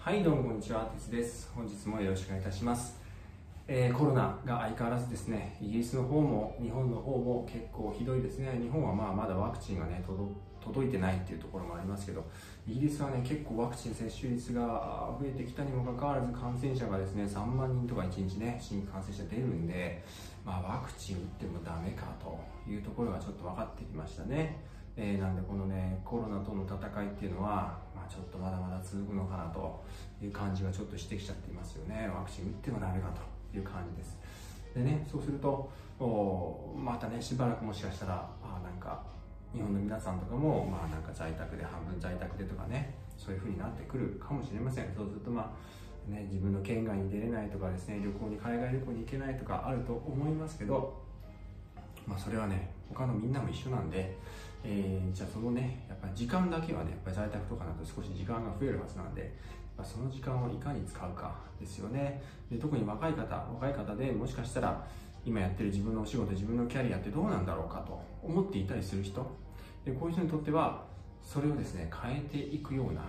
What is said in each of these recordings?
はいどうもこんにちは鉄です。本日もよろしくお願いいたします、えー、コロナが相変わらずですねイギリスの方も日本の方も結構ひどいですね。日本はまあまだワクチンがね届いてないっていうところもありますけどイギリスはね結構ワクチン接種率が増えてきたにもかかわらず感染者がですね3万人とか1日ね新規感染者出るんでまあワクチン打ってもダメかというところがちょっと分かってきましたね。えー、なんでこのねコロナとの戦いっていうのは、ちょっとまだまだ続くのかなという感じがちょっとしてきちゃっていますよね。ワクチン打ってもダメかという感じです。でねそうするとまたねしばらくもしかしたらあなんか日本の皆さんとかもまあなんか在宅で半分在宅でとかねそういう風になってくるかもしれません。そうするとまあね自分の県外に出れないとかですね旅行に海外旅行に行けないとかあると思いますけどまあそれはね他のみんなも一緒なんでえー、じゃあそのねやっぱり時間だけはねやっぱ在宅とかだと少し時間が増えるはずなんでその時間をいかに使うかですよね。で特に若い方若い方でもしかしたら今やってる自分のお仕事自分のキャリアってどうなんだろうかと思っていたりする人でこういう人にとってはそれをですね変えていくような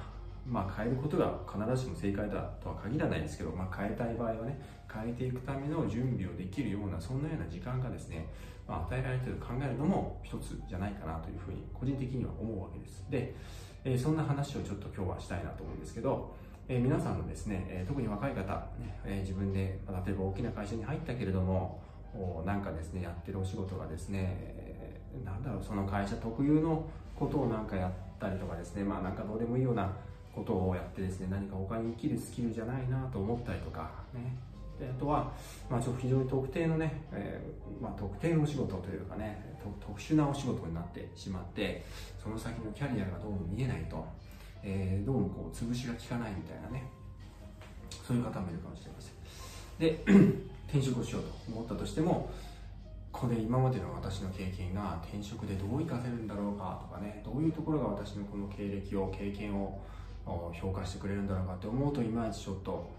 まあ、変えることが必ずしも正解だとは限らないですけど、まあ、変えたい場合はね変えていくための準備をできるようなそんなような時間がですね、まあ、与えられていると考えるのも一つじゃないかなというふうに個人的には思うわけです。で、えー、そんな話をちょっと今日はしたいなと思うんですけど、えー、皆さんのですね、えー、特に若い方、ねえ自分で例えば大きな会社に入ったけれどもなんかですねやってるお仕事がですね、えなんだろうその会社特有のことをなんかやったりとかですねまあなんかどうでもいいようなことをやってですね何か他に生きるスキルじゃないなと思ったりとかね。であとは、まあ、ちょ非常に特定のね、えー、まあ、特定のお仕事というかね特殊なお仕事になってしまってその先のキャリアがどうも見えないと、えー、どうもこう潰しが効かないみたいなね。そういう方もいるかもしれません。で 転職をしようと思ったとしてもこれ今までの私の経験が転職でどう活かせるんだろうかとかねどういうところが私のこの経歴を経験を評価してくれるんだろうかって思うといまいちちょっと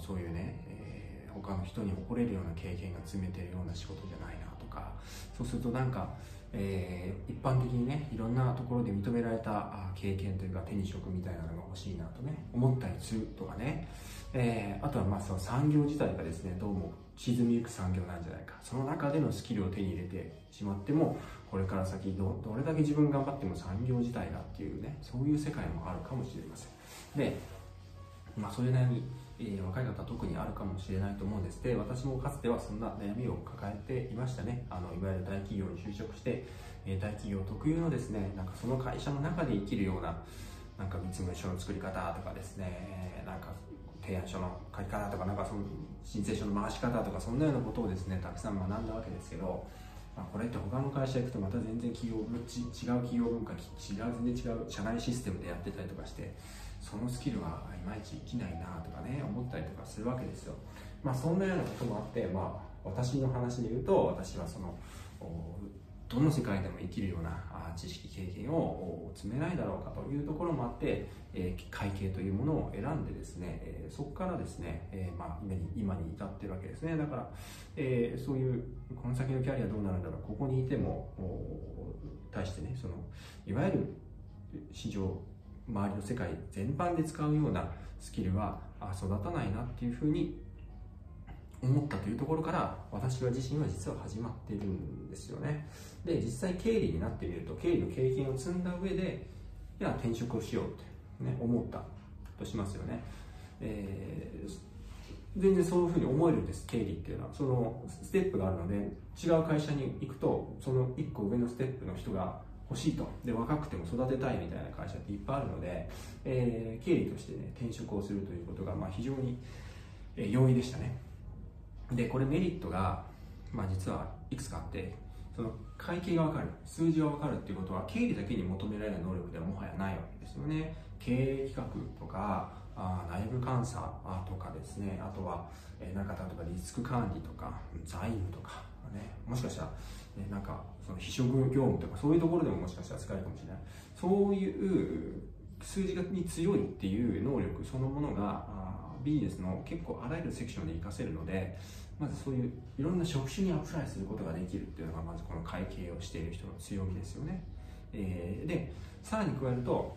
そういうね、えー、他の人に誇れるような経験が詰めてるような仕事じゃないなとかそうするとなんか、えー、一般的にねいろんなところで認められた経験というか手に職みたいなのが欲しいなとね思ったりするとかね、えー、あとはまあその産業自体がですねどうも沈みゆく産業なんじゃないか。その中でのスキルを手に入れてしまってもこれから先どどれだけ自分頑張っても産業自体がっていうねそういう世界もあるかもしれません。でまあそれなりに、えー、若い方特にあるかもしれないと思うんです。で私もかつてはそんな悩みを抱えていましたね。あのいわゆる大企業に就職して、えー、大企業特有のですねなんかその会社の中で生きるようななんか見積書の作り方とかですねなんか提案書の書き方とかなんかその申請書の回し方とかそんなようなことをですねたくさん学んだわけですけど、まあ、これって他の会社行くとまた全然企業ち違う企業文化違う全然違う社内システムでやってたりとかしてそのスキルはいまいち生きないなとかね思ったりとかするわけですよ。まあそんなようなこともあってまあ私の話で言うと私はそのどの世界でも生きるような知識経験を積めないだろうかというところもあって、えー、会計というものを選んでですね、え、そこからですね、え、ま、今に至ってるわけですね。だから、えそういうこの先のキャリアどうなるんだろう。ここにいても対してねそのいわゆる市場周りの世界全般で使うようなスキルは育たないなっていうふうに思ったというところから私は自身は実は始まっているんですよね。で実際経理になってみると経理の経験を積んだ上でいや転職をしようって、ね、思ったとしますよね、えー、全然そういうふうに思えるんです経理っていうのは。そのステップがあるので違う会社に行くとその1個上のステップの人が欲しいと。で若くても育てたいみたいな会社っていっぱいあるので、えー、経理としてね転職をするということが、まあ、非常に、容易でしたね。でこれメリットが、まあ、実はいくつかあってその会計が分かる数字が分かるっていうことは経理だけに求められる能力ではもはやないわけですよね。経営企画とかあ内部監査とかですね。あとは、えー、なんか例えばリスク管理とか財務とか、ね、もしかしたら、ね、なんかその秘書業務とかそういうところでももしかしたら使えるかもしれない。そういう数字に強いっていう能力そのものがビジネスの結構あらゆるセクションで活かせるのでまずそういういろんな職種にアプライすることができるっていうのがまずこの会計をしている人の強みですよね、えー、でさらに加えると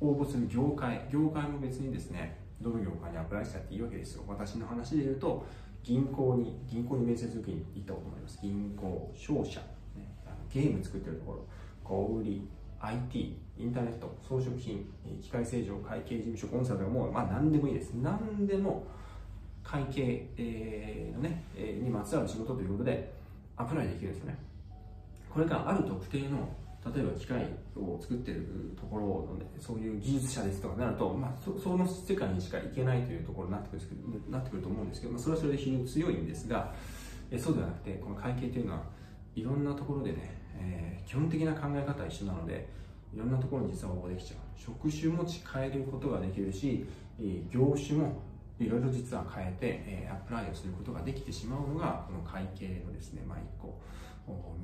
応募する業界業界も別にですねどの業界にアプライしたっていいわけですよ。私の話で言うと銀行に銀行に面接受けに行ったこともあります。銀行商社、ね、ゲーム作ってるところ。小売 IT インターネット装飾品機械製造会計事務所コンサルもう、まあ、何でもいいです。何でも会計、えー、のね、えー、にまつわる仕事ということでアプライできるんですよね。これがある特定の例えば機械を作ってるところの、ね、そういう技術者ですとかなると、まあ、そその世界にしか行けないというところになってくるなってくると思うんですけど、まあ、それはそれで非常に強いんですがえそうではなくてこの会計というのはいろんなところでね、えー、基本的な考え方は一緒なのでいろんなところに実は応募できちゃう。職種も変えることができるし業種もいろいろ実は変えて、え、アプライをすることができてしまうのがこの会計のですね、まあ、一個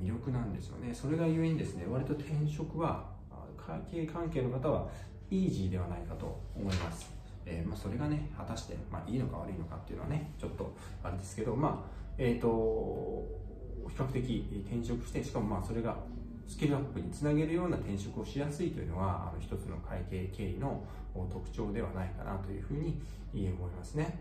魅力なんですよね。それがゆえにですね割と転職は会計関係の方はイージーではないかと思います、えー、まあ、それがね果たして、まあ、いいのか悪いのかっていうのはねちょっとあれですけどまあえっ、ー、と比較的転職してしかもまあそれがスキルアップにつなげるような転職をしやすいというのはあの一つの会計経理の特徴ではないかなというふうに思いますね。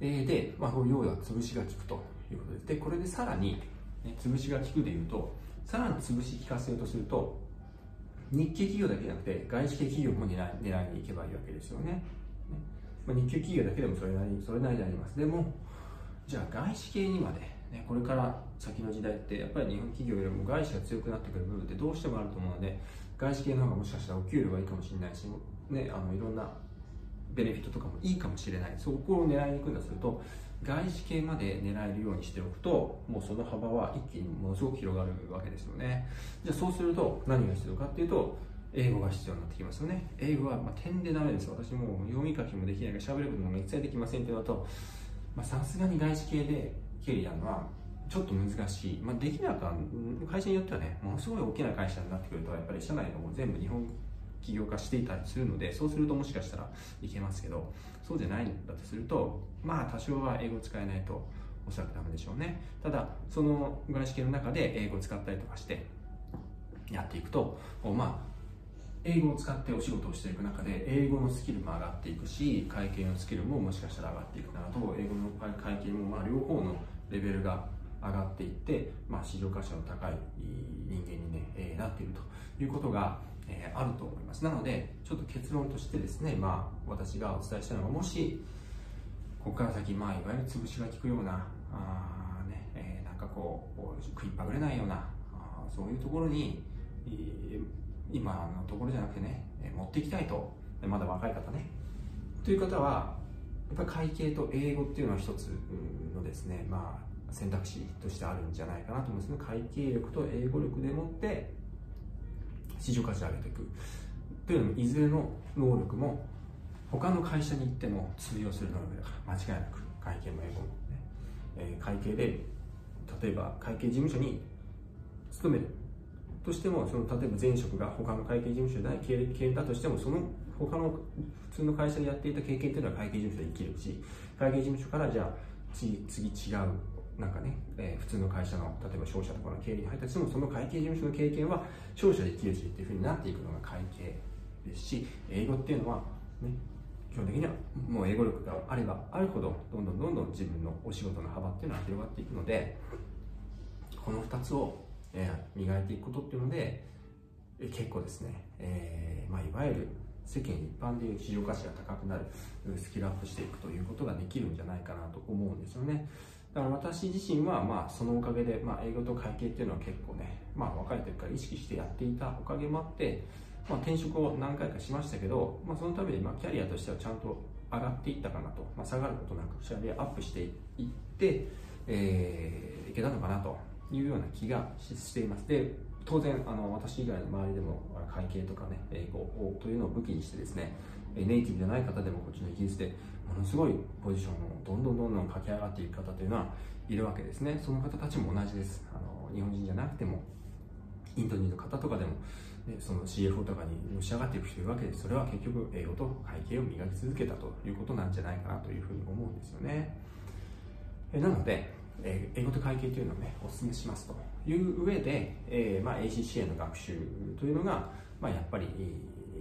で、まあ、要は潰しが効くということです。で、これでさらに、ね、潰しが効くでいうと、さらに潰し効かせようとすると、日系企業だけじゃなくて、外資系企業も狙い狙いに行けばいいわけですよね。ねまあ、日系企業だけでもそれなり、それなりであります。でも、じゃあ外資系にまでね、これから先の時代ってやっぱり日本企業よりも外資が強くなってくる部分ってどうしてもあると思うので外資系の方がもしかしたらお給料がいいかもしれないし、ね、あのいろんなベネフィットとかもいいかもしれない。そこを狙いに行くんだとすると外資系まで狙えるようにしておくともうその幅は一気にものすごく広がるわけですよね。じゃあそうすると何が必要かっていうと英語が必要になってきますよね。英語はまあ点でダメです私も読み書きもできないから喋ることも一切できませんっていうのとさすがに外資系で経理やるのはちょっと難しい、まあ、できなか会社によってはねものすごい大きな会社になってくるとやっぱり社内のも全部日本起業化していたりするのでそうするともしかしたらいけますけどそうじゃないんだとするとまあ多少は英語使えないとおそらくダメでしょうね。ただその外資系の中で英語を使ったりとかしてやっていくとまあ英語を使ってお仕事をしていく中で英語のスキルも上がっていくし会計のスキルももしかしたら上がっていくなと英語の会計もまあ両方のレベルが上がっていって、まあ、市場価値の高い人間にね、えー、なっているということが、えー、あると思います。なのでちょっと結論としてですね、まあ、私がお伝えしたのがもしここから先、まあ、いわゆる潰しが効くようなあ、ねえー、なんかこう食いっぱぐれないようなあそういうところに、えー、今のところじゃなくてね持っていきたいとまだ若い方ね。という方はやっぱり会計と英語っていうのは一つのですね、まあ、選択肢としてあるんじゃないかなと思うんですね会計力と英語力でもって市場価値を上げていくというのもいずれの能力も他の会社に行っても通用する能力だから間違いなく会計も英語も、ねえー、会計で例えば会計事務所に勤めるとしてもその例えば前職が他の会計事務所でない経験だとしてもその他の普通の会社でやっていた経験というのは会計事務所で生きるし会計事務所からじゃあ次次違う。なんかね、えー、普通の会社の例えば商社とかの経理に入ったとしてもその会計事務所の経験は商社で生きるしっていうふうになっていくのが会計ですし英語っていうのは、ね、基本的にはもう英語力があればあるほどどんどんどんどん自分のお仕事の幅っていうのは広がっていくのでこの2つを、えー、磨いていくことっていうので、えー、結構ですね、えーまあ、いわゆる世間一般でいう市場価値が高くなるスキルアップしていくということができるんじゃないかなと思うんですよね。だから私自身はまあそのおかげで、まあ、英語と会計っていうのは結構ね、まあ、若い時から意識してやっていたおかげもあって、まあ、転職を何回かしましたけど、まあ、そのためにまあキャリアとしてはちゃんと上がっていったかなと、まあ、下がることなくキャリアアップしていって、えー、いけたのかなというような気がしています。で当然あの私以外の周りでも会計とかね英語というのを武器にしてですねネイティブじゃない方でもこっちのイギリスでものすごいポジションをどんどんどんどん駆け上がっていく方というのはいるわけですね。その方たちも同じです。あの日本人じゃなくてもインド人の方とかでも、ね、その CFO とかにのし上がっていく人いるわけでそれは結局英語と会計を磨き続けたということなんじゃないかなというふうに思うんですよね。えなので英語と会計というのをねお勧めしますという上で、えーまあ、ACCA の学習というのが、まあ、やっぱり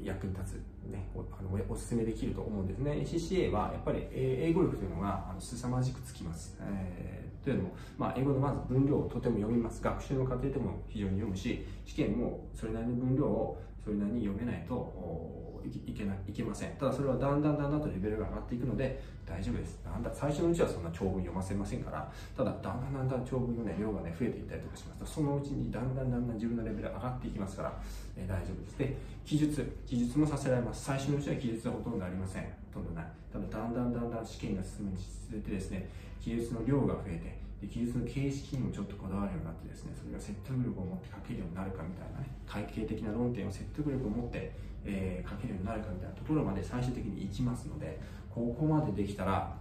役に立つ、ね、あのおすすめできると思うんですね。ACCA はやっぱり英語力というのがあの凄まじくつきます、えー、というのも、まあ、英語のまず分量をとても読みます。学習の過程でも非常に読むし試験もそれなりの分量をそれなりに読めないといけないけません。ただそれはだんだんだんだんとレベルが上がっていくので大丈夫です。だんだん最初のうちはそんな長文読ませませんからただだんだんだんだん長文の、ね、量がね増えていったりとかしますとそのうちにだんだんだんだん自分のレベルが上がっていきますから、えー、大丈夫です。で記述。記述もさせられます。最初のうちは記述はほとんどありません。ほとんどない。ただだんだんだんだん試験が進めにつれてですね記述の量が増えてで記述の形式にもちょっとこだわるようになってですねそれが説得力を持って書けるようになるかみたいなね体系的な論点を説得力を持ってえー、書けるようになるかみたいなところまで最終的に行きますのでここまでできたら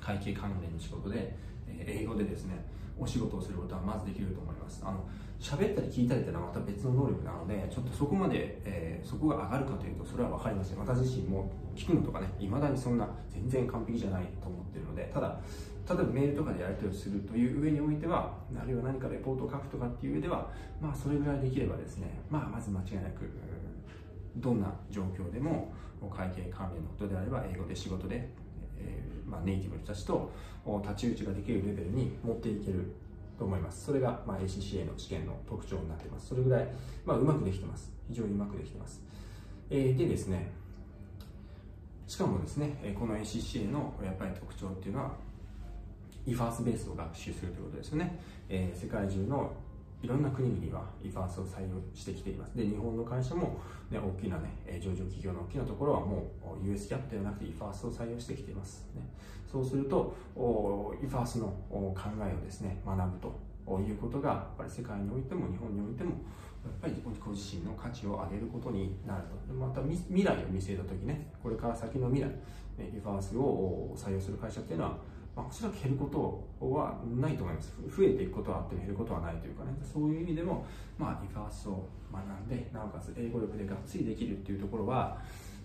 会計関連の仕事で、えー、英語でですねお仕事をすることはまずできると思います。あの喋ったり聞いたりっていうのはまた別の能力なのでちょっとそこまで、えー、そこが上がるかというとそれは分かりません。私自身も聞くのとかねいまだにそんな全然完璧じゃないと思ってるのでただ例えばメールとかでやり取りするという上においてはあるいは何かレポートを書くとかっていう上ではまあそれぐらいできればですねまあまず間違いなくどんな状況でも会計関連のことであれば英語で仕事で、えー、まあ、ネイティブの人たちと太刀打ちができるレベルに持っていけると思います。それが、まあ、ACCA の試験の特徴になっています。それぐらい、まあ、うまくできてます。非常にうまくできてます、えー、でですねしかもですねこの ACCA のやっぱり特徴っていうのは EFARS ベースを学習するということですよね、えー、世界中のいろんな国々は EFARS を採用してきています。で、日本の会社も、ね、大きなね、上場企業の大きなところはもう US キャップではなくて EFARS を採用してきています。ね、そうすると、EFARS の考えをですね、学ぶということが、やっぱり世界においても日本においても、やっぱりご自身の価値を上げることになると。また未来を見据えた時ね、これから先の未来、ね、EFARS を採用する会社っていうのは、まあ、おそらく減ることはないと思います。増えていくことはあっても減ることはないというかね、そういう意味でも、まあ、リファースを学んで、なおかつ英語力でがっつりできるっていうところは、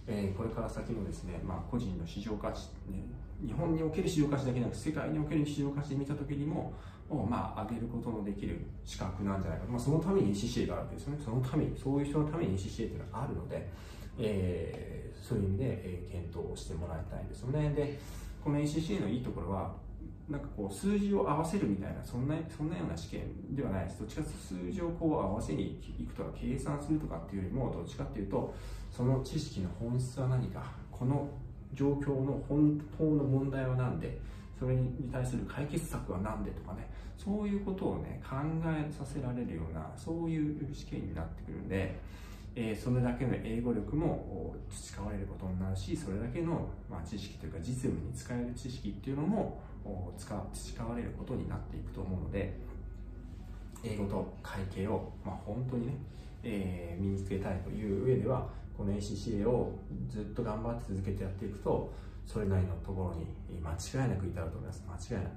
えー、これから先のですね、まあ、個人の市場価値、ね、日本における市場価値だけなく世界における市場価値で見たときにも、をまあ上げることのできる資格なんじゃないか、まあ、そのために ECCA があるわけですよね。そのために、そういう人のために ECCA っていうのがあるので、えー、そういう意味で、えー、検討してもらいたいんですよね。でこの ACCA のいいところは、なんかこう数字を合わせるみたいなそんなそんなような試験ではないです。どっちかというと数字をこう合わせにいくとか計算するとかっていうよりもどっちかっていうとその知識の本質は何かこの状況の本当の問題は何でそれに対する解決策は何でとかねそういうことをね考えさせられるようなそういう試験になってくるんでえ、それだけの英語力も培われることになるしそれだけの、まあ、知識というか実務に使える知識っていうのも培われることになっていくと思うので英語と会計を、まあ、本当にね、え、身につけたいという上ではこの ACCA をずっと頑張って続けてやっていくとそれなりのところに間違いなく至ると思います。間違いない。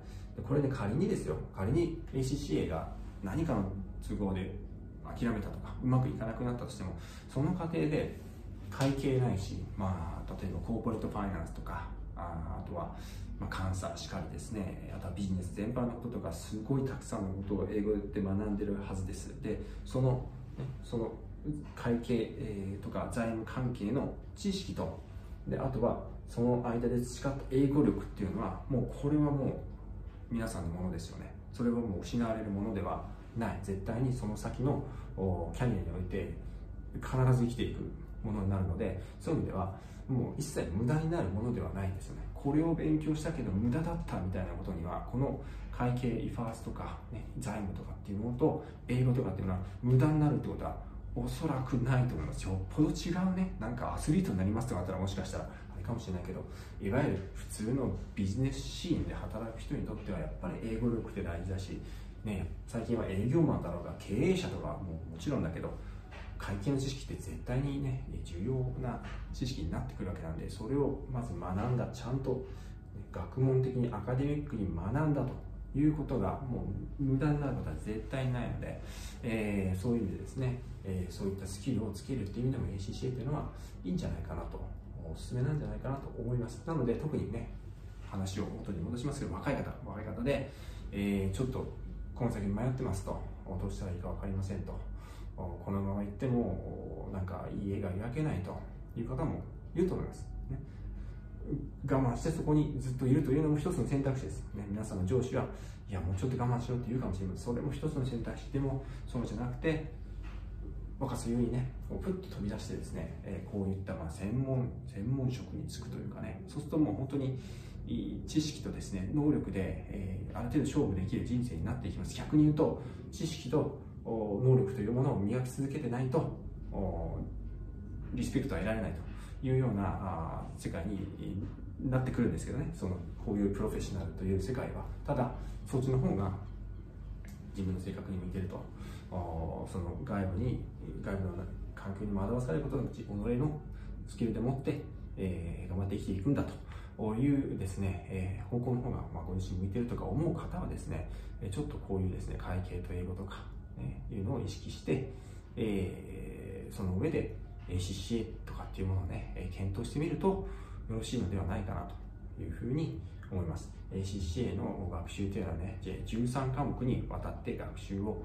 これね仮にですよ。仮に ACCA が何かの都合で諦めたとかうまくいかなくなったとしてもその過程で会計ないし、まあ、例えばコーポレートファイナンスとかああとは、まあ、監査しかりですね。あとはビジネス全般のこととかすごいたくさんのことを英語で学んでるはずです。でその,、その会計、えー、とか財務関係の知識とであとはその間で培った英語力っていうのはもうこれはもう皆さんのものですよね。それはもう失われるものではない。絶対にその先のキャリアにおいて必ず生きていくものになるのでそういう意味ではもう一切無駄になるものではないんですよね。これを勉強したけど無駄だったみたいなことにはこの会計イファースとか、ね、財務とかっていうものと英語とかっていうのは無駄になるってことはおそらくないと思います。よっぽど違うねなんかアスリートになりますとかあったらもしかしたらあれかもしれないけどいわゆる普通のビジネスシーンで働く人にとってはやっぱり英語力って大事だしね、最近は営業マンだろうが経営者とかももちろんだけど会計の知識って絶対にね重要な知識になってくるわけなんでそれをまず学んだちゃんと学問的にアカデミックに学んだということがもう無駄になることは絶対ないので、えー、そういう意味でですね、えー、そういったスキルをつけるっていう意味でも ACCA というのはいいんじゃないかなとおすすめなんじゃないかなと思います。なので特にね話を元に戻しますけど若い方若い方で、えー、ちょっとこの先迷ってますと。どうしたらいいか分かりませんと。このまま行ってもなんかいい絵が描けないと。いう方もいると思います、ね、我慢してそこにずっといるというのも一つの選択肢です、ね、皆さんの上司はいやもうちょっと我慢しろって言うかもしれません。それも一つの選択肢でもそうじゃなくて若さゆえにねこうプッと飛び出してですね、えー、こういったまあ専門専門職に就くというかね。そうするともう本当に知識とですね能力で、えー、ある程度勝負できる人生になっていきます。逆に言うと知識と能力というものを磨き続けてないとリスペクトは得られないというようなあ世界になってくるんですけどね。そのこういうプロフェッショナルという世界は。ただそっちの方が自分の性格に向いてるとその外部に外部の環境に惑わされることなく己のスキルでもって、えー、頑張って生きていくんだと。いうですね、えー、方向の方が、まあ、ご自身向いてるとか思う方はですねちょっとこういうですね会計と英語とか、ね、いうのを意識して、えー、その上で ACCA とかっていうものをね検討してみるとよろしいのではないかなというふうに思います。ACCA の学習というのはね13科目にわたって学習を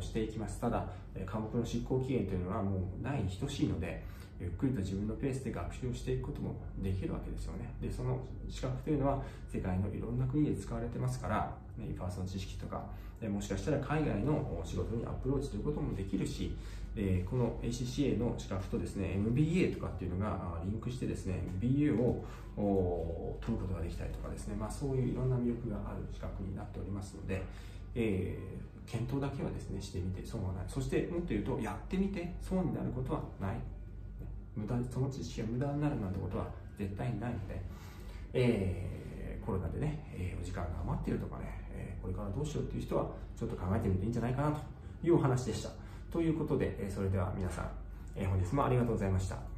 していきます。ただ科目の執行期限というのはもうない等しいのでゆっくりと自分のペースで学習していくこともできるわけですよね。でその資格というのは世界のいろんな国で使われてますから、ね、パーソン知識とかもしかしたら海外の仕事にアプローチということもできるしこの ACCA の資格とですね MBA とかっていうのがリンクしてですね MBA を取ることができたりとかですね、まあ、そういういろんな魅力がある資格になっておりますので、えー、検討だけはですねしてみて損はない。そしてもっと言うとやってみて損になることはない。無駄その知識が無駄になるなんてことは絶対にないので、えー、コロナでね、えー、お時間が余っているとかね、えー、これからどうしようっていう人はちょっと考えてみていいんじゃないかなというお話でした。ということで、えそれでは皆さん、え本日もありがとうございました。